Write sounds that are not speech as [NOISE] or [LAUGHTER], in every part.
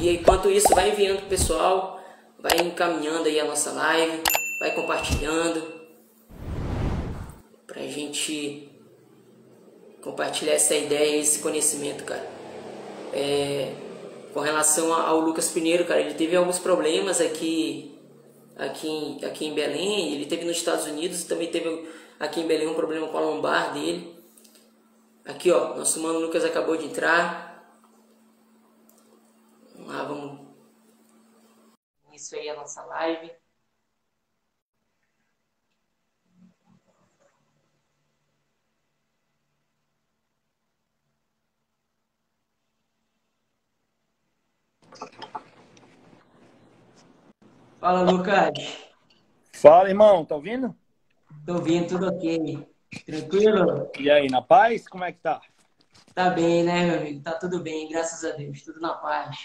E enquanto isso, vai enviando pro pessoal, vai encaminhando aí a nossa live, vai compartilhando pra gente compartilhar essa ideia, esse conhecimento, cara. É, com relação ao Lucas Pinheiro, cara, ele teve alguns problemas aqui, aqui, em, aqui em Belém, ele teve nos Estados Unidos, também teve aqui em Belém um problema com a lombar dele. Aqui, ó, nosso mano Lucas acabou de entrar. Vamos lá, vamos. Isso aí é a nossa live. Fala, Lucas. Fala, irmão, tá ouvindo? Tô ouvindo, tudo ok. Tranquilo? E aí, na paz? Como é que tá? Tá bem, né, meu amigo? Tá tudo bem, graças a Deus. Tudo na paz.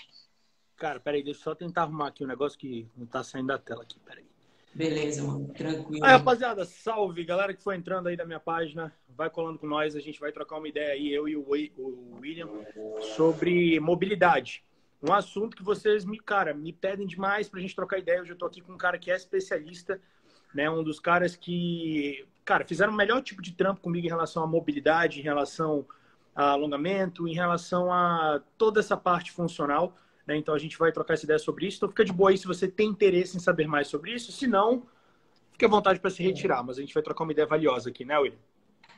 Cara, peraí, deixa eu só tentar arrumar aqui um negócio que não tá saindo da tela aqui, peraí. Beleza, mano. Tranquilo. Aí, rapaziada, salve. Galera que foi entrando aí da minha página, vai colando com nós. A gente vai trocar uma ideia aí, eu e o William, sobre mobilidade. Um assunto que vocês me, cara, me pedem demais pra gente trocar ideia. Hoje eu tô aqui com um cara que é especialista, né? Um dos caras que, cara, fizeram o melhor tipo de trampo comigo em relação à mobilidade, em relação a alongamento, em relação a toda essa parte funcional. Né? Então a gente vai trocar essa ideia sobre isso. Então fica de boa aí se você tem interesse em saber mais sobre isso. Se não, fique à vontade para se retirar. Mas a gente vai trocar uma ideia valiosa aqui, né, William?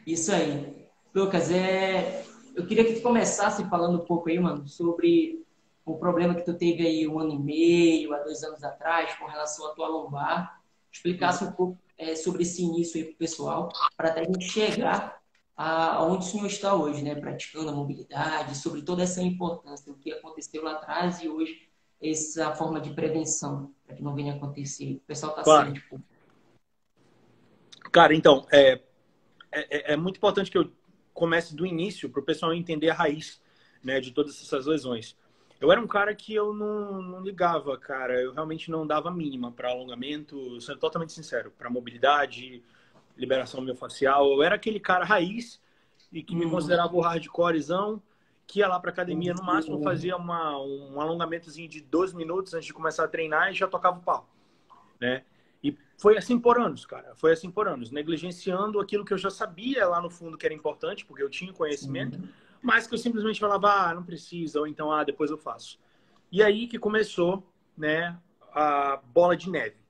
Isso aí. Lucas, é... eu queria que tu começasse falando um pouco aí, mano, sobre o problema que tu teve aí um ano e meio, há dois anos atrás, com relação à tua lombar. Explicasse um pouco é, sobre esse início aí pro pessoal, para até a gente chegar aonde o senhor está hoje, né? Praticando a mobilidade, sobre toda essa importância, o que aconteceu lá atrás e hoje essa forma de prevenção, para que não venha acontecer. O pessoal está claro. tipo... Cara, então, é, é, é, muito importante que eu comece do início para o pessoal entender a raiz né, de todas essas lesões. Eu era um cara que eu não, não ligava, cara. Eu realmente não dava mínima para alongamento, sendo totalmente sincero, para mobilidade, liberação miofascial. Eu era aquele cara raiz e que me uhum. considerava o hardcorezão, que ia lá para academia no máximo, fazia uma, um alongamentozinho de 12 minutos antes de começar a treinar e já tocava o pau, né? E foi assim por anos, cara. Foi assim por anos, negligenciando aquilo que eu já sabia lá no fundo que era importante, porque eu tinha conhecimento, Sim. mas que eu simplesmente falava, ah, não precisa, ou então, ah, depois eu faço. E aí que começou, né, a bola de neve.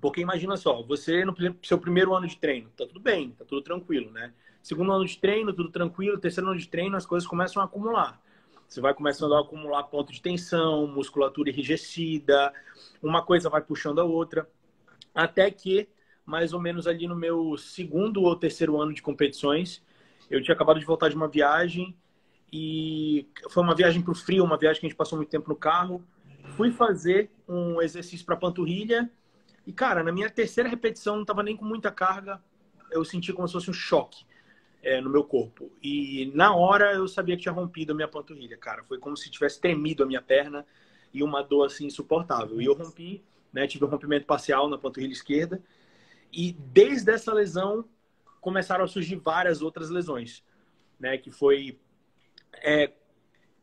Porque imagina só, você no seu primeiro ano de treino, tá tudo bem, tá tudo tranquilo, né? Segundo ano de treino, tudo tranquilo. Terceiro ano de treino, as coisas começam a acumular. Você vai começando a acumular ponto de tensão, musculatura enrijecida, uma coisa vai puxando a outra, até que mais ou menos ali no meu segundo ou terceiro ano de competições, eu tinha acabado de voltar de uma viagem e foi uma viagem para o frio, uma viagem que a gente passou muito tempo no carro. Fui fazer um exercício para panturrilha e, cara, na minha terceira repetição, não estava nem com muita carga, eu senti como se fosse um choque é, no meu corpo. E na hora eu sabia que tinha rompido a minha panturrilha, cara. Foi como se tivesse tremido a minha perna e uma dor assim insuportável. E eu rompi, né? Tive um rompimento parcial na panturrilha esquerda. E desde essa lesão começaram a surgir várias outras lesões, né? Que foi é,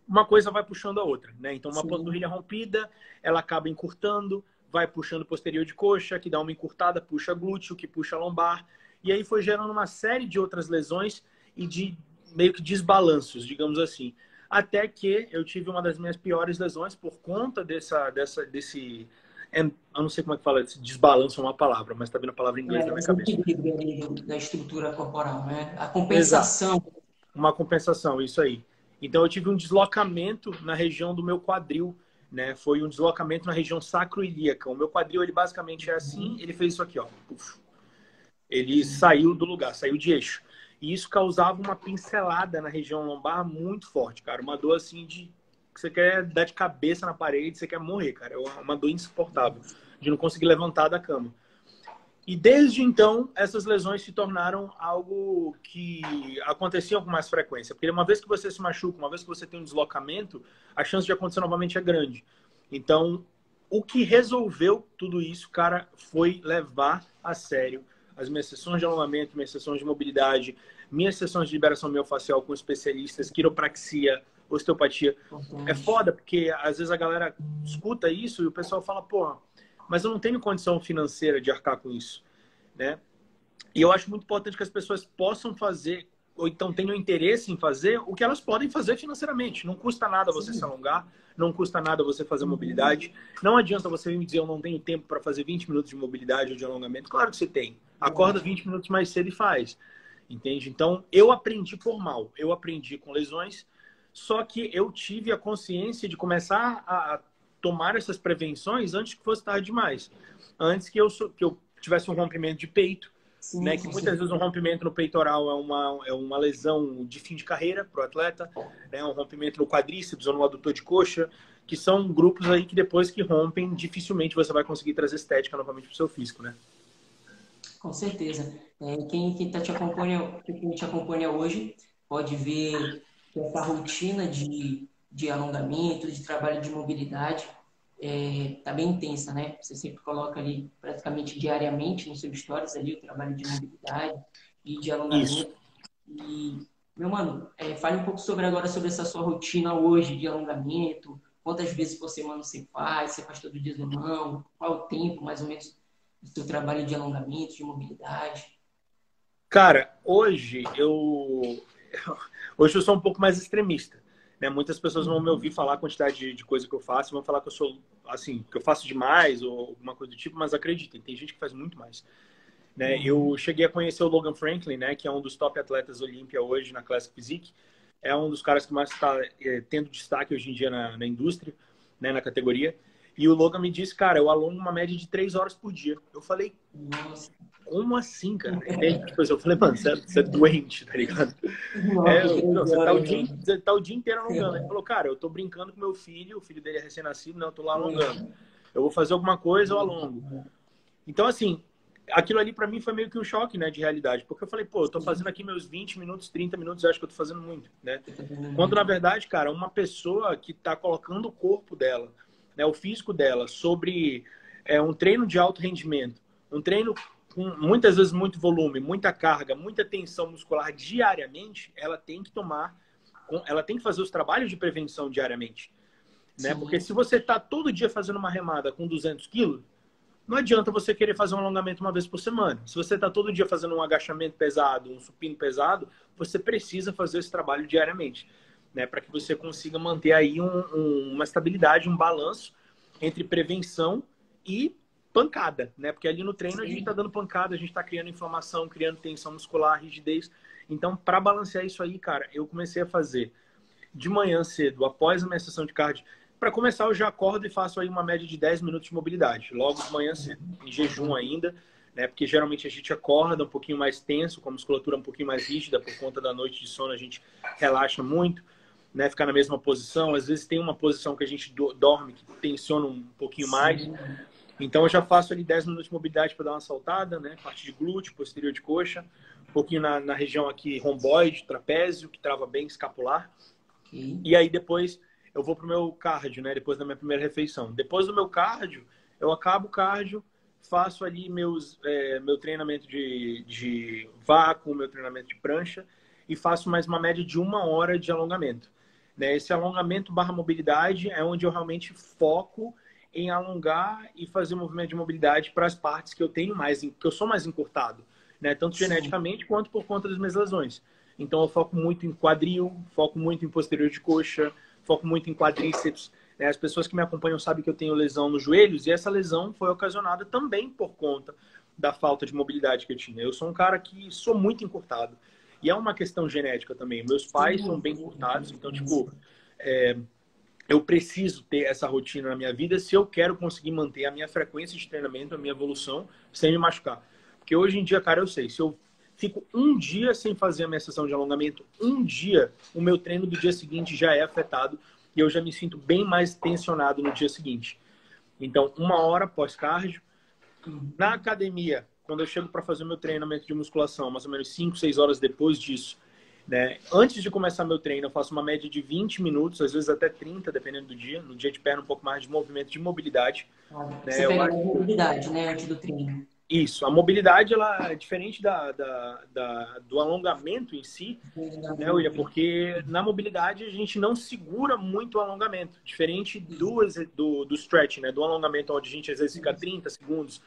uma coisa vai puxando a outra, né? Então uma Sim. panturrilha rompida, ela acaba encurtando, vai puxando posterior de coxa, que dá uma encurtada, puxa glúteo, que puxa lombar. E aí foi gerando uma série de outras lesões e de meio que desbalanços, digamos assim. Até que eu tive uma das minhas piores lesões por conta dessa, dessa, desse. Eu não sei como é que fala, esse desbalanço é uma palavra, mas tá vendo a palavra em inglês é, na minha cabeça. Da estrutura corporal, né? A compensação. Exato. Uma compensação, isso aí. Então eu tive um deslocamento na região do meu quadril né? Foi um deslocamento na região sacroiliaca. O meu quadril, ele basicamente é assim, ele fez isso aqui, ó. Uf. Ele saiu do lugar, saiu de eixo. E isso causava uma pincelada na região lombar muito forte, cara. Uma dor assim de que você quer dar de cabeça na parede, você quer morrer, cara. É uma dor insuportável de não conseguir levantar da cama. E desde então, essas lesões se tornaram algo que acontecia com mais frequência. Porque uma vez que você se machuca, uma vez que você tem um deslocamento, a chance de acontecer novamente é grande. Então, o que resolveu tudo isso, cara, foi levar a sério as minhas sessões de alongamento, minhas sessões de mobilidade, minhas sessões de liberação miofascial com especialistas, quiropraxia, osteopatia. É foda, porque às vezes a galera escuta isso e o pessoal fala, pô, mas eu não tenho condição financeira de arcar com isso, né? E eu acho muito importante que as pessoas possam fazer, ou então tenham interesse em fazer, o que elas podem fazer financeiramente. Não custa nada você Sim. se alongar, não custa nada você fazer mobilidade. Não adianta você me dizer, eu não tenho tempo para fazer 20 minutos de mobilidade ou de alongamento. Claro que você tem. Acorda 20 minutos mais cedo e faz. Entende? Então, eu aprendi por mal. Eu aprendi com lesões, só que eu tive a consciência de começar a tomar essas prevenções antes que fosse tarde demais. Antes que eu, que eu tivesse um rompimento de peito, sim, né? Que muitas sim. vezes um rompimento no peitoral é uma, é uma lesão de fim de carreira para o atleta, né? Um rompimento no quadríceps ou no adutor de coxa, que são grupos aí que depois que rompem, dificilmente você vai conseguir trazer estética novamente para o seu físico, né? Com certeza. É, quem, quem tá te acompanha, quem te acompanha hoje pode ver que essa rotina de, de alongamento, de trabalho de mobilidade, é, tá bem intensa, né? Você sempre coloca ali praticamente diariamente no seu stories ali o trabalho de mobilidade e de alongamento. Isso. E, meu mano, é, fale um pouco sobre agora sobre essa sua rotina hoje de alongamento, quantas vezes por semana você faz, você faz todo dia ou não, qual o tempo mais ou menos do seu trabalho de alongamento, de mobilidade? Cara, hoje eu [LAUGHS] hoje eu sou um pouco mais extremista. Né? Muitas pessoas vão me ouvir falar a quantidade de, de coisa que eu faço, vão falar que eu sou assim, que eu faço demais ou alguma coisa do tipo, mas acreditem, tem gente que faz muito mais. Né? Uhum. Eu cheguei a conhecer o Logan Franklin, né, que é um dos top atletas Olímpia hoje na Classic Physique. É um dos caras que mais está é, tendo destaque hoje em dia na, na indústria, né, na categoria. E o Logan me disse, cara, eu alongo uma média de três horas por dia. Eu falei, nossa, como assim, cara? E depois eu falei, mano, você é, você é doente, tá ligado? É, você, tá o dia, você tá o dia inteiro alongando. Ele falou, cara, eu tô brincando com meu filho, o filho dele é recém-nascido, não, eu tô lá alongando. Eu vou fazer alguma coisa, eu alongo. Então, assim, aquilo ali para mim foi meio que um choque, né, de realidade. Porque eu falei, pô, eu tô fazendo aqui meus 20 minutos, 30 minutos, eu acho que eu tô fazendo muito, né? Quando, na verdade, cara, uma pessoa que tá colocando o corpo dela né, o físico dela sobre é, um treino de alto rendimento, um treino com muitas vezes muito volume, muita carga, muita tensão muscular diariamente, ela tem que tomar, ela tem que fazer os trabalhos de prevenção diariamente. Né? Porque se você está todo dia fazendo uma remada com 200 quilos, não adianta você querer fazer um alongamento uma vez por semana. Se você está todo dia fazendo um agachamento pesado, um supino pesado, você precisa fazer esse trabalho diariamente né? Para que você consiga manter aí um, um, uma estabilidade, um balanço entre prevenção e pancada, né? Porque ali no treino Sim. a gente está dando pancada, a gente está criando inflamação, criando tensão muscular, rigidez. Então, para balancear isso aí, cara, eu comecei a fazer de manhã cedo, após a minha sessão de cardio. Para começar, eu já acordo e faço aí uma média de 10 minutos de mobilidade, logo de manhã cedo, em jejum ainda, né? Porque geralmente a gente acorda um pouquinho mais tenso, com a musculatura um pouquinho mais rígida por conta da noite de sono, a gente relaxa muito né, ficar na mesma posição. Às vezes tem uma posição que a gente dorme, que tensiona um pouquinho Sim. mais. Então eu já faço ali 10 minutos de mobilidade para dar uma saltada, né? Parte de glúteo, posterior de coxa, um pouquinho na, na região aqui romboide, trapézio, que trava bem escapular. Okay. E aí depois eu vou pro meu cardio, né? Depois da minha primeira refeição. Depois do meu cardio, eu acabo o cardio, faço ali meus, é, meu treinamento de, de vácuo, meu treinamento de prancha e faço mais uma média de uma hora de alongamento. Né? Esse alongamento barra mobilidade é onde eu realmente foco em alongar e fazer movimento de mobilidade para as partes que eu tenho mais, que eu sou mais encurtado, né? Tanto Sim. geneticamente quanto por conta das minhas lesões. Então eu foco muito em quadril, foco muito em posterior de coxa, foco muito em quadríceps. Né? As pessoas que me acompanham sabem que eu tenho lesão nos joelhos e essa lesão foi ocasionada também por conta da falta de mobilidade que eu tinha. Eu sou um cara que sou muito encurtado. E é uma questão genética também. Meus pais são bem curtados, então, tipo, é, eu preciso ter essa rotina na minha vida se eu quero conseguir manter a minha frequência de treinamento, a minha evolução, sem me machucar. Porque hoje em dia, cara, eu sei, se eu fico um dia sem fazer a minha sessão de alongamento, um dia, o meu treino do dia seguinte já é afetado e eu já me sinto bem mais tensionado no dia seguinte. Então, uma hora pós-cardio, na academia, quando eu chego para fazer meu treinamento de musculação, mais ou menos 5, 6 horas depois disso, né? Antes de começar meu treino, eu faço uma média de 20 minutos, às vezes até 30, dependendo do dia. No dia de perna, um pouco mais de movimento de mobilidade. Ah, né? Você pega acho... mobilidade, né, antes do treino. Isso, a mobilidade ela é diferente da, da, da, do alongamento em si, né, William? Porque na mobilidade a gente não segura muito o alongamento, diferente do, do, do stretch, né? Do alongamento, onde a gente às vezes fica 30 segundos,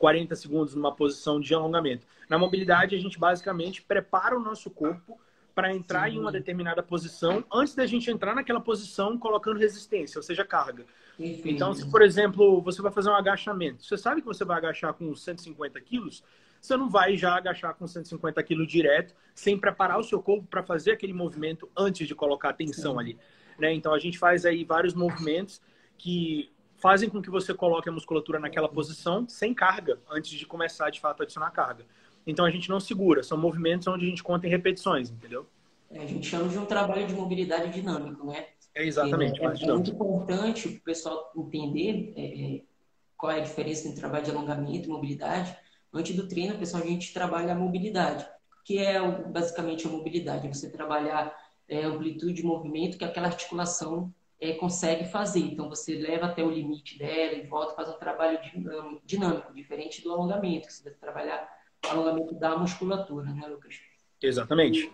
40 segundos numa posição de alongamento. Na mobilidade, a gente basicamente prepara o nosso corpo para entrar Sim. em uma determinada posição antes da gente entrar naquela posição colocando resistência, ou seja, carga. Enfim. Então, se, por exemplo, você vai fazer um agachamento, você sabe que você vai agachar com 150 quilos, você não vai já agachar com 150 quilos direto, sem preparar o seu corpo para fazer aquele movimento antes de colocar a tensão Sim. ali. Né? Então, a gente faz aí vários movimentos que fazem com que você coloque a musculatura naquela posição sem carga, antes de começar, de fato, a adicionar carga. Então, a gente não segura. São movimentos onde a gente conta em repetições, entendeu? É, a gente chama de um trabalho de mobilidade dinâmico, né? É exatamente. É, é, é muito importante o pessoal entender é, é, qual é a diferença entre trabalho de alongamento e mobilidade. Antes do treino, pessoal, a gente trabalha a mobilidade, que é basicamente a mobilidade. Você trabalhar é, amplitude de movimento que aquela articulação é, consegue fazer. Então, você leva até o limite dela e volta, faz um trabalho dinâmico, diferente do alongamento, que você vai trabalhar o alongamento da musculatura, né, Lucas? Exatamente.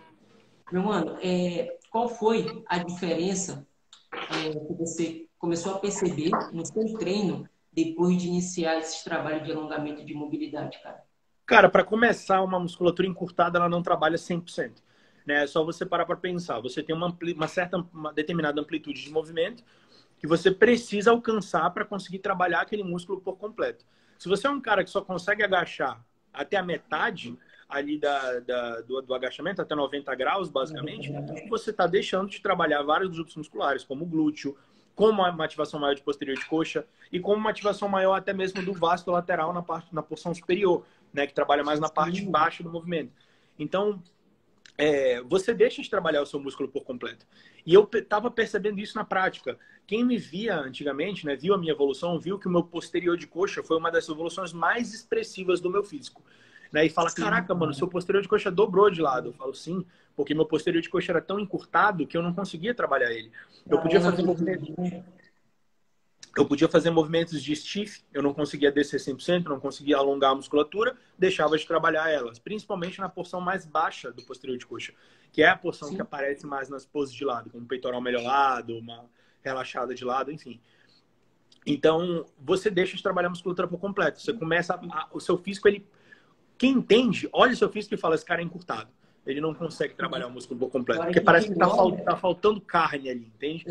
Meu mano, é, qual foi a diferença é, que você começou a perceber no seu treino depois de iniciar esse trabalho de alongamento de mobilidade, cara? Cara, para começar, uma musculatura encurtada ela não trabalha 100%. Né? É só você parar para pensar. Você tem uma, uma certa, uma determinada amplitude de movimento que você precisa alcançar para conseguir trabalhar aquele músculo por completo. Se você é um cara que só consegue agachar até a metade, ali da, da do, do, agachamento, até 90 graus, basicamente, você está deixando de trabalhar vários grupos musculares, como o glúteo, com uma ativação maior de posterior de coxa e com uma ativação maior até mesmo do vasto lateral na parte na porção superior, né, que trabalha mais na parte baixa do movimento. Então, é, você deixa de trabalhar o seu músculo por completo. E eu estava percebendo isso na prática. Quem me via antigamente, né, viu a minha evolução, viu que o meu posterior de coxa foi uma das evoluções mais expressivas do meu físico. Né? E fala, sim. caraca, mano, seu posterior de coxa dobrou de lado. Eu falo, sim, porque meu posterior de coxa era tão encurtado que eu não conseguia trabalhar ele. Eu podia fazer movimentos... Eu podia fazer movimentos de stiff, eu não conseguia descer 100%, não conseguia alongar a musculatura, deixava de trabalhar elas, principalmente na porção mais baixa do posterior de coxa, que é a porção Sim. que aparece mais nas poses de lado, como peitoral melhorado, uma relaxada de lado, enfim. Então, você deixa de trabalhar a musculatura por completo. Você começa a, o seu físico ele quem entende, olha o seu físico e fala: esse cara é encurtado. Ele não consegue trabalhar o músculo completo. Porque parece que está tá faltando carne ali, entende?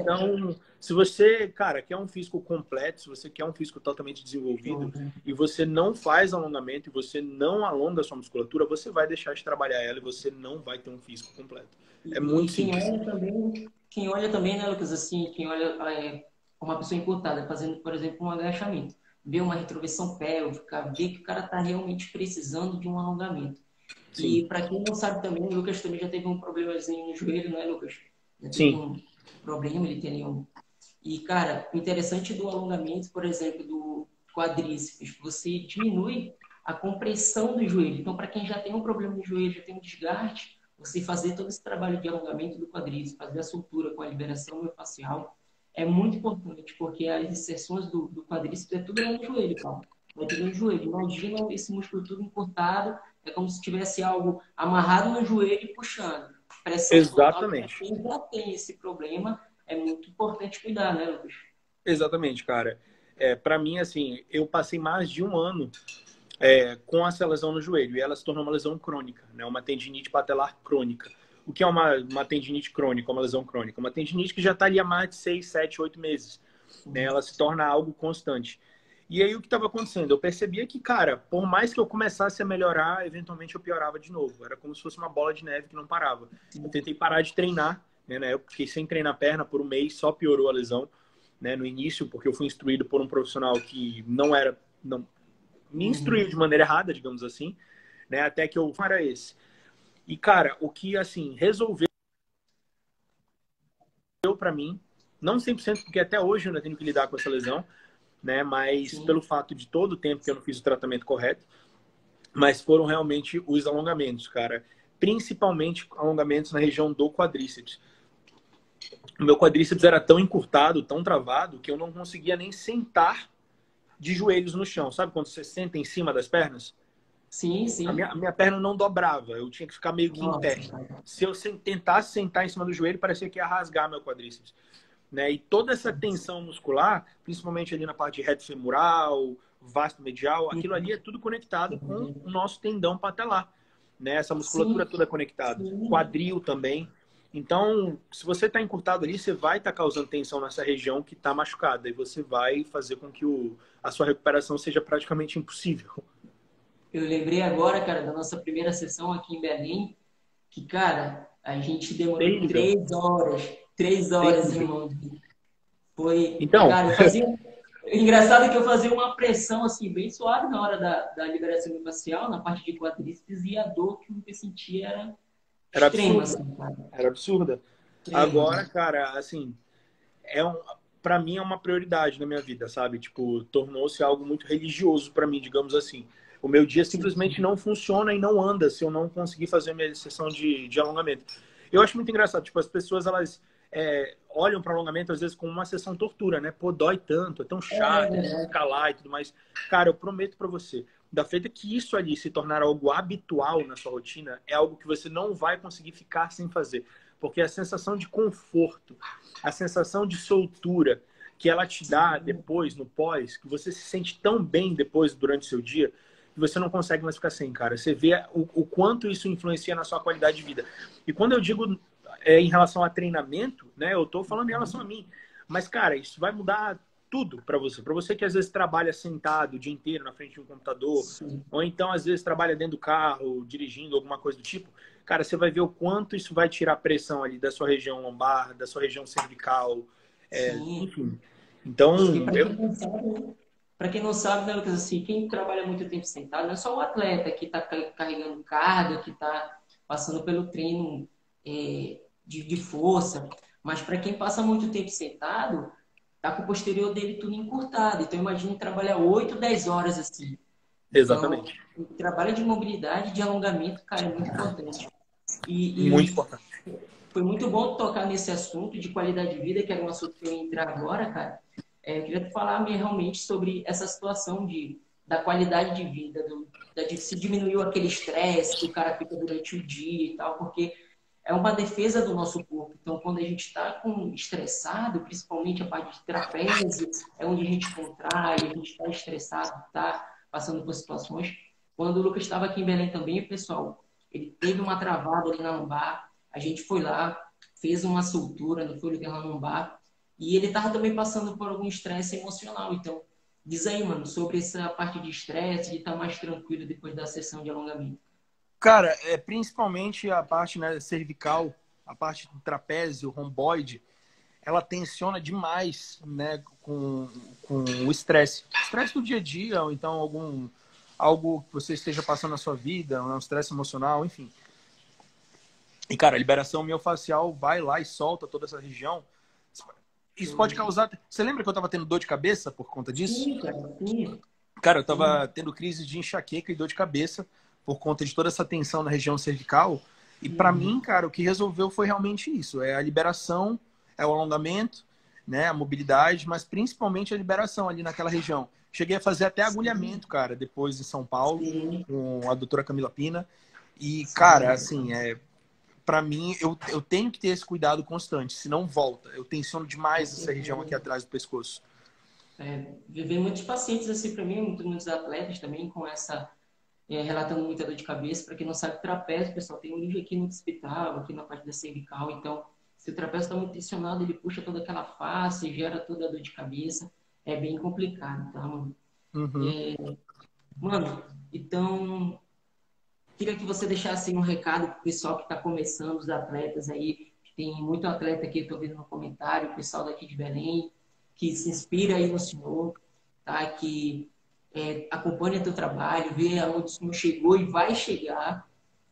Então, se você, cara, quer um físico completo, se você quer um físico totalmente desenvolvido e você não faz alongamento e você não alonga a sua musculatura, você vai deixar de trabalhar ela e você não vai ter um físico completo. É muito quem simples. Olha também, quem olha também, né, Lucas, assim, quem olha é, uma pessoa encurtada fazendo, por exemplo, um agachamento ver uma retroversão pélvica, ver que o cara está realmente precisando de um alongamento. Sim. E para quem não sabe também, o Lucas também já teve um problemazinho no joelho, não é, Lucas? Sim. um problema, ele tem um. E, cara, o interessante do alongamento, por exemplo, do quadríceps, você diminui a compressão do joelho. Então, para quem já tem um problema no joelho, já tem um desgaste, você fazer todo esse trabalho de alongamento do quadríceps, fazer a soltura com a liberação miofascial, é muito importante, porque as inserções do, do quadríceps é tudo no joelho, cara. Vai tudo no joelho. Imagina esse músculo tudo encurtado, é como se tivesse algo amarrado no joelho e puxando. Pressão Exatamente. Quem já tem esse problema, é muito importante cuidar, né, Lucas? Exatamente, cara. É, para mim, assim, eu passei mais de um ano é, com essa lesão no joelho e ela se tornou uma lesão crônica, né? Uma tendinite patelar crônica. O que é uma, uma tendinite crônica, uma lesão crônica? Uma tendinite que já está ali há mais de 6, 7, 8 meses. Né? Ela se torna algo constante. E aí o que estava acontecendo? Eu percebia que, cara, por mais que eu começasse a melhorar, eventualmente eu piorava de novo. Era como se fosse uma bola de neve que não parava. Eu tentei parar de treinar, né? Eu fiquei sem treinar perna por um mês, só piorou a lesão. Né? No início, porque eu fui instruído por um profissional que não era... Não, me instruiu de maneira errada, digamos assim. Né? Até que eu... Era esse. E, cara, o que, assim, resolveu para mim, não 100%, porque até hoje eu ainda tenho que lidar com essa lesão, né? Mas Sim. pelo fato de todo o tempo que eu não fiz o tratamento correto, mas foram realmente os alongamentos, cara. Principalmente alongamentos na região do quadríceps. O meu quadríceps era tão encurtado, tão travado, que eu não conseguia nem sentar de joelhos no chão. Sabe quando você senta em cima das pernas? Sim, sim. A minha, a minha perna não dobrava, eu tinha que ficar meio que Nossa, em pé. Se eu tentasse sentar em cima do joelho, parecia que ia rasgar meu quadríceps. Né? E toda essa tensão muscular, principalmente ali na parte de reto femoral, vasto medial, aquilo ali é tudo conectado com o nosso tendão patelar. Né? Essa musculatura Sim. toda conectada. Sim. Quadril também. Então, se você está encurtado ali, você vai estar tá causando tensão nessa região que está machucada. E você vai fazer com que o, a sua recuperação seja praticamente impossível. Eu lembrei agora, cara, da nossa primeira sessão aqui em Berlim, que, cara, a gente demorou três horas. Três horas, irmão. Foi. Então. Cara, fazia. [LAUGHS] Engraçado que eu fazia uma pressão assim, bem suave na hora da, da liberação facial, na parte de quadríceps, e a dor que eu sentia era, era extrema, absurda. Assim. Era absurda. Agora, cara, assim, é um, para mim é uma prioridade na minha vida, sabe? Tipo, tornou-se algo muito religioso para mim, digamos assim. O meu dia simplesmente não funciona e não anda se eu não conseguir fazer a minha sessão de, de alongamento. Eu acho muito engraçado, tipo, as pessoas, elas é, olham para alongamento às vezes como uma sessão tortura, né? Pô, dói tanto, é tão chato, é, escalar e tudo mais. Cara, eu prometo para você, da feita que isso ali se tornar algo habitual na sua rotina, é algo que você não vai conseguir ficar sem fazer. Porque a sensação de conforto, a sensação de soltura que ela te dá depois, no pós, que você se sente tão bem depois, durante o seu dia, que você não consegue mais ficar sem, cara. Você vê o, o quanto isso influencia na sua qualidade de vida. E quando eu digo é, em relação a treinamento, né, eu tô falando em relação a mim. Mas, cara, isso vai mudar tudo para você. Para você que às vezes trabalha sentado o dia inteiro na frente de um computador, Sim. ou então às vezes trabalha dentro do carro, dirigindo alguma coisa do tipo, cara, você vai ver o quanto isso vai tirar pressão ali da sua região lombar, da sua região cervical, é, enfim. Então, eu... Para quem não sabe, né, Lucas, assim, quem trabalha muito tempo sentado não é só o atleta que está carregando carga, que está passando pelo treino é, de, de, força, mas para quem passa muito tempo sentado, tá com o posterior dele tudo encurtado. Então, imagine trabalhar 8, 10 horas assim. Exatamente. Então, o trabalho de mobilidade, de alongamento, cara, é muito importante. E, e muito importante. Foi muito bom tocar nesse assunto de qualidade de vida, que era um assunto que eu ia entrar agora, cara. É, eu queria falar realmente sobre essa situação de, da qualidade de vida, do, da, de se diminuiu aquele estresse que o cara fica durante o dia e tal, porque é uma defesa do nosso corpo. Então, quando a gente está estressado, principalmente a parte de trapézio, é onde a gente contrai, a gente está estressado, está passando por situações. Quando o Lucas estava aqui em Belém também, pessoal, ele teve uma travada ali na lombar, a gente foi lá, fez uma soltura no folho da lombar, e ele estava também passando por algum estresse emocional. Então, diz aí, mano, sobre essa parte de estresse, de estar tá mais tranquilo depois da sessão de alongamento. Cara, é principalmente a parte né, cervical, a parte do trapézio, romboide, ela tensiona demais, né, com, com o estresse. Estresse do dia a dia, ou então algum algo que você esteja passando na sua vida, um estresse emocional, enfim. E, cara, a liberação miofascial vai lá e solta toda essa região isso pode causar. Você lembra que eu tava tendo dor de cabeça por conta disso? Sim, cara. Sim. Cara, eu tava tendo crise de enxaqueca e dor de cabeça por conta de toda essa tensão na região cervical. E para uhum. mim, cara, o que resolveu foi realmente isso: é a liberação, é o alongamento, né, a mobilidade, mas principalmente a liberação ali naquela região. Cheguei a fazer até agulhamento, cara, depois em São Paulo, Sim. com a doutora Camila Pina. E, Sim. cara, assim, é, para mim, eu, eu tenho que ter esse cuidado constante, senão volta. Eu tensiono demais essa região aqui atrás do pescoço. É, muitos pacientes assim para mim, muitos atletas também com essa é, relatando muita dor de cabeça. Para quem não sabe, trapézio, pessoal, tem um nível aqui no hospital, aqui na parte da cervical. Então, se o trapézio está muito tensionado, ele puxa toda aquela face, gera toda a dor de cabeça. É bem complicado, tá, mano? Uhum. É, mano, então Queria que você deixasse um recado para o pessoal que está começando, os atletas aí. Tem muito atleta aqui, estou vendo no comentário, o pessoal daqui de Belém, que se inspira aí no senhor, tá? que é, acompanha teu trabalho, vê aonde o senhor chegou e vai chegar.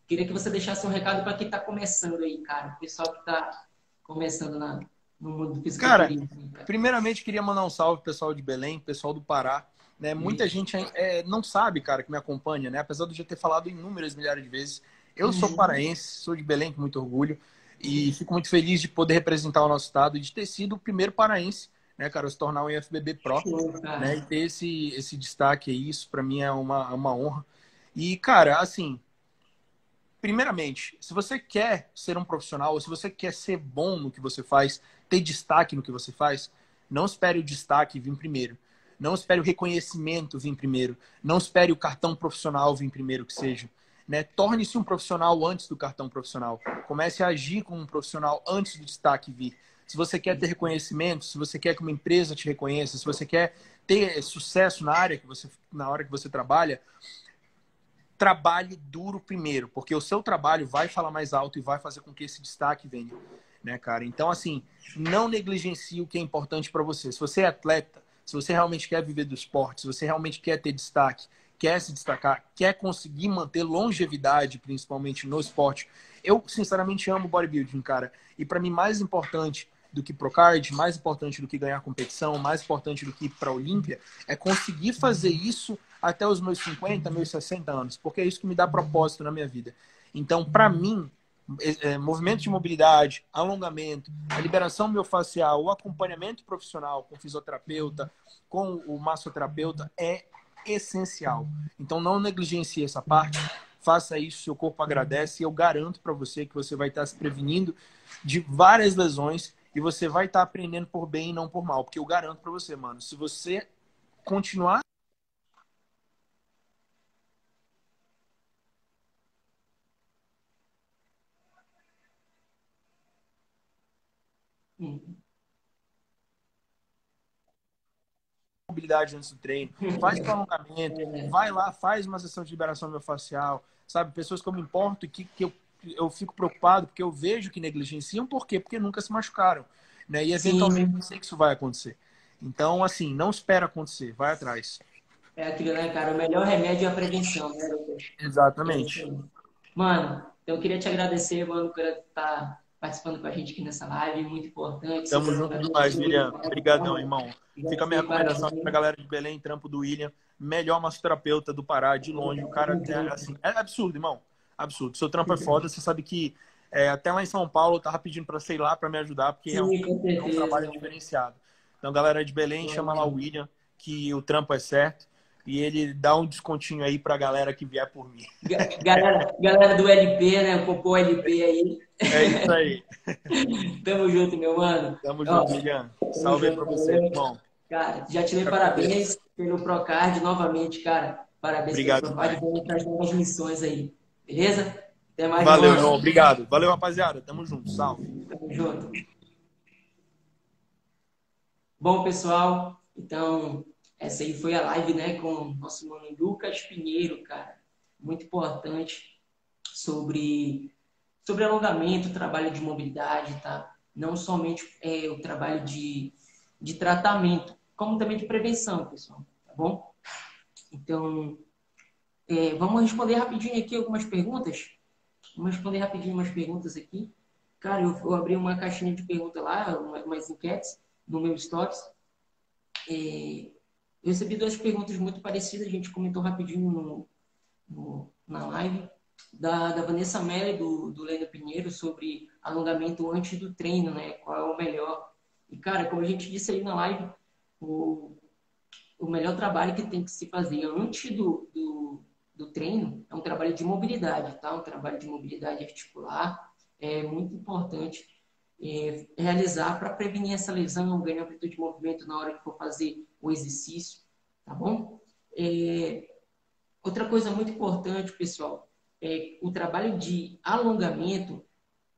Queria que você deixasse um recado para quem está começando aí, cara. O pessoal que está começando na, no mundo do fisiculturismo. Cara, cara, primeiramente queria mandar um salve pessoal de Belém, pessoal do Pará. Né? Muita gente é, não sabe, cara, que me acompanha, né? Apesar de eu já ter falado inúmeras milhares de vezes. Eu uhum. sou paraense, sou de Belém com muito orgulho e fico muito feliz de poder representar o nosso estado e de ter sido o primeiro paraense né, cara, se tornar um IFBB Pro, né, e ter esse, esse destaque aí, isso para mim é uma, uma honra. E, cara, assim, primeiramente, se você quer ser um profissional, ou se você quer ser bom no que você faz, ter destaque no que você faz, não espere o destaque vir primeiro. Não espere o reconhecimento vir primeiro. Não espere o cartão profissional vir primeiro que seja. Né? Torne-se um profissional antes do cartão profissional. Comece a agir como um profissional antes do destaque vir. Se você quer ter reconhecimento, se você quer que uma empresa te reconheça, se você quer ter sucesso na área que você, na hora que você trabalha, trabalhe duro primeiro, porque o seu trabalho vai falar mais alto e vai fazer com que esse destaque venha, né, cara? Então, assim, não negligencie o que é importante para você. Se você é atleta, se você realmente quer viver do esporte, se você realmente quer ter destaque, quer se destacar, quer conseguir manter longevidade, principalmente no esporte, eu sinceramente amo bodybuilding, cara. E para mim mais importante do que Procard, mais importante do que ganhar competição, mais importante do que ir para a Olímpia, é conseguir fazer isso até os meus 50, meus 60 anos, porque é isso que me dá propósito na minha vida. Então, para mim, é, é, movimento de mobilidade, alongamento, a liberação miofascial, o acompanhamento profissional com fisioterapeuta, com o massoterapeuta é essencial. Então, não negligencie essa parte. Faça isso, seu corpo agradece e eu garanto para você que você vai estar se prevenindo de várias lesões e você vai estar aprendendo por bem e não por mal, porque eu garanto para você, mano, se você continuar mobilidade antes do treino, faz o alongamento, vai lá, faz uma sessão de liberação miofascial, sabe? Pessoas que eu me importo e que, que eu, eu fico preocupado porque eu vejo que negligenciam, por quê? Porque nunca se machucaram, né? E eventualmente eu sei que isso vai acontecer. Então, assim, não espera acontecer, vai atrás. É aquilo, né, cara? O melhor remédio é a prevenção, né, Exatamente. Mano, eu queria te agradecer, mano, por estar participando com a gente aqui nessa live, muito importante. Tamo junto demais, William. Obrigadão, irmão. Fica a minha recomendação pra galera de Belém, trampo do William. Melhor massoterapeuta do Pará, de longe. O cara é, assim, é absurdo, irmão. Absurdo. Seu trampo é foda, você sabe que é, até lá em São Paulo eu tava pedindo para sei lá para me ajudar, porque Sim, é, um, é um trabalho diferenciado. Então, galera de Belém, chama lá o William, que o trampo é certo e ele dá um descontinho aí pra galera que vier por mim. Galera, galera do LP, né? Popô LP aí. É isso aí. [LAUGHS] Tamo junto, meu mano. Tamo junto, Miguel. Salve aí pra você, irmão. Cara, já te dei parabéns pelo Procard novamente, cara. Parabéns Obrigado, pelo para as novas missões aí. Beleza? Até mais. Valeu, irmão. Obrigado. Valeu, rapaziada. Tamo junto. Salve. Tamo junto. Bom, pessoal, então essa aí foi a live, né, com o nosso mano Lucas Pinheiro, cara. Muito importante sobre, sobre alongamento, trabalho de mobilidade, tá? Não somente é, o trabalho de, de tratamento, como também de prevenção, pessoal, tá bom? Então, é, vamos responder rapidinho aqui algumas perguntas. Vamos responder rapidinho umas perguntas aqui. Cara, eu, eu abri uma caixinha de perguntas lá, umas enquetes no meu Stories. É, eu recebi duas perguntas muito parecidas, a gente comentou rapidinho no, no, na live, da, da Vanessa Melli, do, do Pinheiro, sobre alongamento antes do treino, né? Qual é o melhor. E, cara, como a gente disse aí na live, o, o melhor trabalho que tem que se fazer antes do, do, do treino é um trabalho de mobilidade, tá? Um trabalho de mobilidade articular. É muito importante é, realizar para prevenir essa lesão, ganhar amplitude de movimento na hora que for fazer o exercício, tá bom? É, outra coisa muito importante, pessoal, é o trabalho de alongamento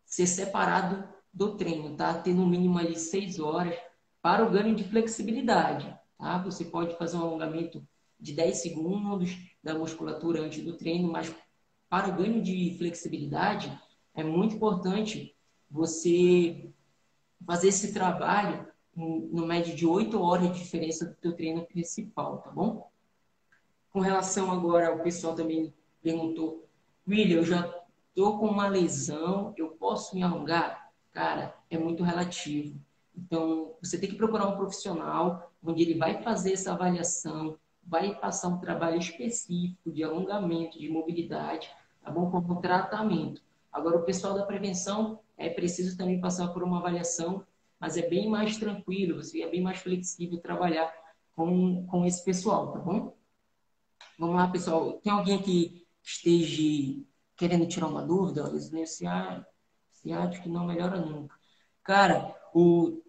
ser separado do treino, tá? Ter no mínimo ali seis horas para o ganho de flexibilidade, tá? Você pode fazer um alongamento de 10 segundos da musculatura antes do treino, mas para o ganho de flexibilidade é muito importante você fazer esse trabalho no médio de 8 horas de diferença do teu treino principal, tá bom? Com relação agora ao pessoal também perguntou, William, eu já tô com uma lesão, eu posso me alongar? Cara, é muito relativo. Então, você tem que procurar um profissional onde ele vai fazer essa avaliação, vai passar um trabalho específico de alongamento, de mobilidade, tá bom? Como tratamento. Agora, o pessoal da prevenção é preciso também passar por uma avaliação mas é bem mais tranquilo, você é bem mais flexível trabalhar com, com esse pessoal, tá bom? Vamos lá, pessoal. Tem alguém que esteja querendo tirar uma dúvida? Olha, ciático não melhora nunca. Cara, o,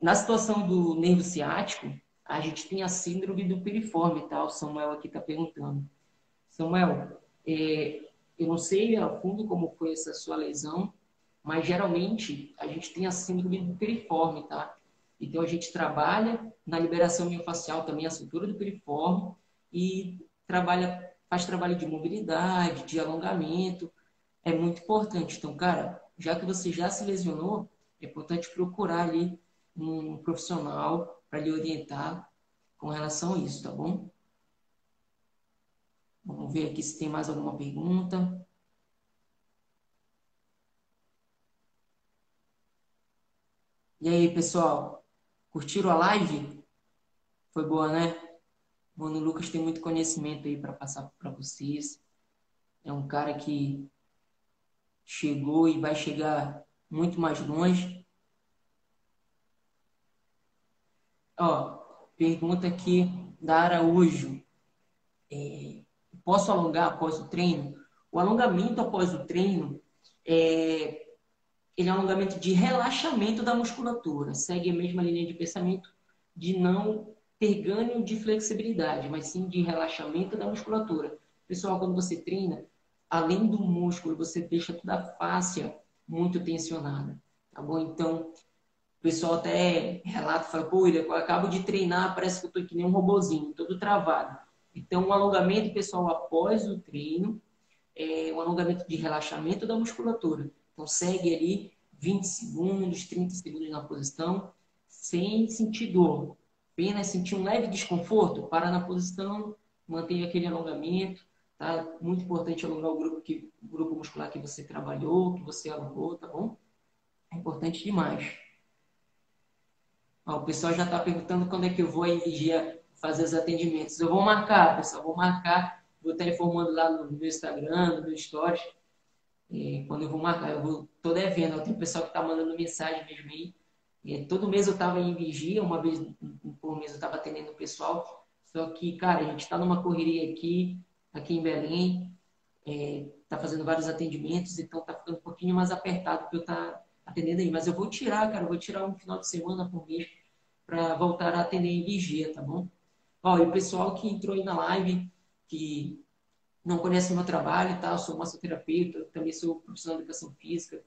na situação do nervo ciático, a gente tem a síndrome do piriforme, tá? O Samuel aqui está perguntando. Samuel, é, eu não sei a fundo como foi essa sua lesão, mas geralmente a gente tem a síndrome do piriforme, tá? Então a gente trabalha na liberação miofascial também a sutura do piriforme e trabalha, faz trabalho de mobilidade, de alongamento. É muito importante. Então, cara, já que você já se lesionou, é importante procurar ali um profissional para lhe orientar com relação a isso, tá bom? Vamos ver aqui se tem mais alguma pergunta. E aí, pessoal? Curtiram a live? Foi boa, né? Mano Lucas tem muito conhecimento aí para passar para vocês. É um cara que chegou e vai chegar muito mais longe. Ó, pergunta aqui da Araújo. É, posso alongar após o treino? O alongamento após o treino é, ele é um alongamento de relaxamento da musculatura. Segue a mesma linha de pensamento de não ter ganho de flexibilidade, mas sim de relaxamento da musculatura. Pessoal, quando você treina, além do músculo, você deixa toda a fáscia muito tensionada, tá bom? Então, pessoal até relata, fala, pô, eu acabo de treinar, parece que eu tô que nem um robozinho, todo travado. Então, um alongamento, pessoal, após o treino, é um alongamento de relaxamento da musculatura. Então, segue ali 20 segundos, 30 segundos na posição, sem sentir dor. Apenas sentir um leve desconforto, para na posição, mantenha aquele alongamento. Tá? Muito importante alongar o grupo, que, o grupo muscular que você trabalhou, que você alongou, tá bom? É importante demais. O pessoal já está perguntando quando é que eu vou aí vigia fazer os atendimentos. Eu vou marcar, pessoal, vou marcar, vou estar informando lá no meu Instagram, no meu Stories, é, quando eu vou marcar. Eu vou, tô devendo, tem pessoal que está mandando mensagem mesmo aí. É, todo mês eu estava em vigia, uma vez por mês eu estava atendendo o pessoal. Só que, cara, a gente está numa correria aqui, aqui em Belém, está é, fazendo vários atendimentos, então está ficando um pouquinho mais apertado para eu estar tá atendendo aí. Mas eu vou tirar, cara, eu vou tirar um final de semana por mês para voltar a atender em vigia, tá bom? Ó, e o pessoal que entrou aí na live, que não conhece o meu trabalho, tá? Eu sou massoterapeuta, também sou profissional de educação física,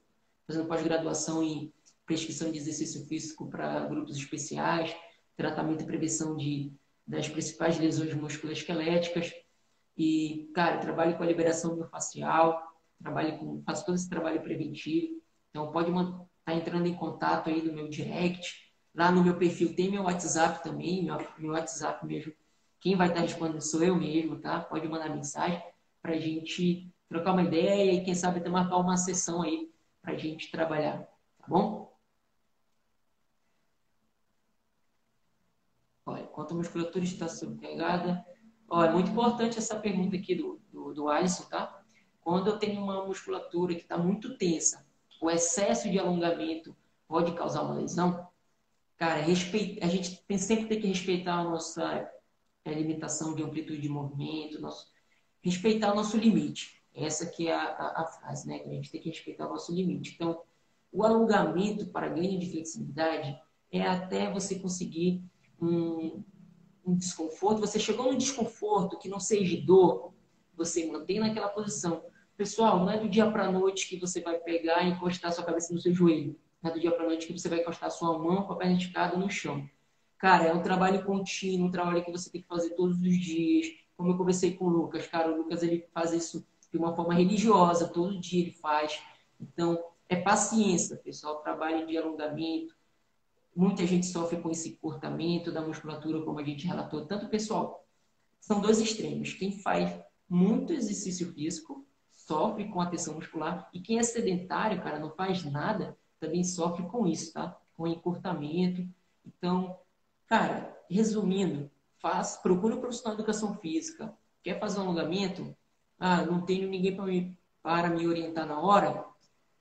fazendo pós-graduação em prescrição de exercício físico para grupos especiais, tratamento e prevenção de, das principais lesões musculoesqueléticas. E, cara, trabalho com a liberação miofascial, trabalho com, faço todo esse trabalho preventivo. Então, pode estar tá entrando em contato aí no meu direct. Lá no meu perfil tem meu WhatsApp também, meu, meu WhatsApp mesmo quem vai estar respondendo sou eu mesmo, tá? Pode mandar mensagem para a gente trocar uma ideia e quem sabe até marcar uma sessão aí para a gente trabalhar, tá bom? Olha, quanto a musculatura está sobrecarregada? Olha, é muito importante essa pergunta aqui do, do, do Alisson, tá? Quando eu tenho uma musculatura que está muito tensa, o excesso de alongamento pode causar uma lesão? Cara, a gente tem, sempre tem que respeitar a nossa é, limitação de amplitude de movimento, nosso, respeitar o nosso limite. Essa que é a, a, a, frase, né? Que a gente tem que respeitar o nosso limite. Então, o alongamento para ganho de flexibilidade é até você conseguir um, um desconforto. Você chegou no desconforto que não seja dor, você mantém naquela posição. Pessoal, não é do dia para a noite que você vai pegar e encostar sua cabeça no seu joelho. Não é do dia para a noite que você vai encostar sua mão com a perna esticada no chão. Cara, é um trabalho contínuo, um trabalho que você tem que fazer todos os dias. Como eu conversei com o Lucas, cara, o Lucas ele faz isso de uma forma religiosa, todo dia ele faz. Então, é paciência, pessoal, trabalho de alongamento. Muita gente sofre com esse cortamento da musculatura, como a gente relatou. Tanto pessoal, são dois extremos. Quem faz muito exercício físico sofre com a tensão muscular e quem é sedentário, cara, não faz nada, também sofre com isso, tá? Com encurtamento. Então, Cara, resumindo, faz, procura um profissional de educação física. Quer fazer um alongamento? Ah, não tenho ninguém para me, para me orientar na hora?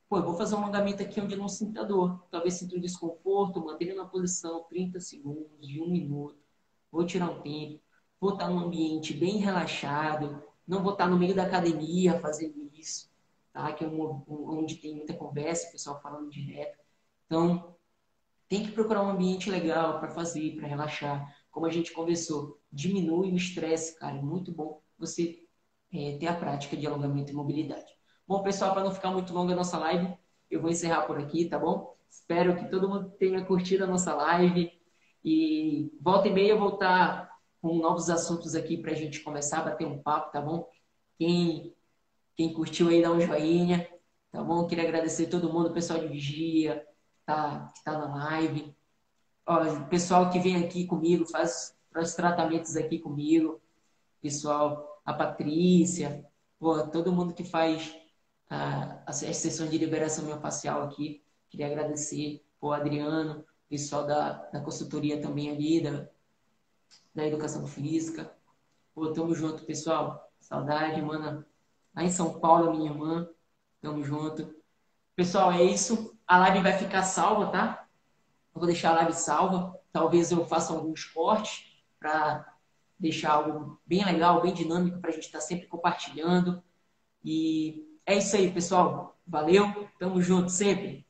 Pô, eu vou fazer um alongamento aqui onde eu não sinto dor. Talvez sinta um desconforto, mantenha na posição 30 segundos, de um minuto. Vou tirar um tempo. Vou estar num ambiente bem relaxado. Não vou estar no meio da academia fazendo isso, tá? Que é um, onde tem muita conversa, o pessoal falando direto. Então, tem que procurar um ambiente legal para fazer, para relaxar. Como a gente conversou, diminui o estresse, cara. É muito bom você é, ter a prática de alongamento e mobilidade. Bom, pessoal, para não ficar muito longa a nossa live, eu vou encerrar por aqui, tá bom? Espero que todo mundo tenha curtido a nossa live. E volta e meia eu vou estar com novos assuntos aqui para a gente começar a bater um papo, tá bom? Quem, quem curtiu aí, dá um joinha, tá bom? Queria agradecer todo mundo, o pessoal de Vigia, tá, que tá na live. Ó, pessoal que vem aqui comigo, faz, faz tratamentos aqui comigo. Pessoal, a Patrícia, pô, todo mundo que faz as, as sessões de liberação miofascial aqui. Queria agradecer o Adriano, pessoal da, da consultoria também ali, da, da educação física. Pô, tamo junto, pessoal. Saudade, mana. Lá em São Paulo, minha irmã. Tamo junto. Pessoal, é isso. A live vai ficar salva, tá? Eu vou deixar a live salva. Talvez eu faça alguns cortes para deixar algo bem legal, bem dinâmico para a gente estar tá sempre compartilhando. E é isso aí, pessoal. Valeu. Tamo junto sempre.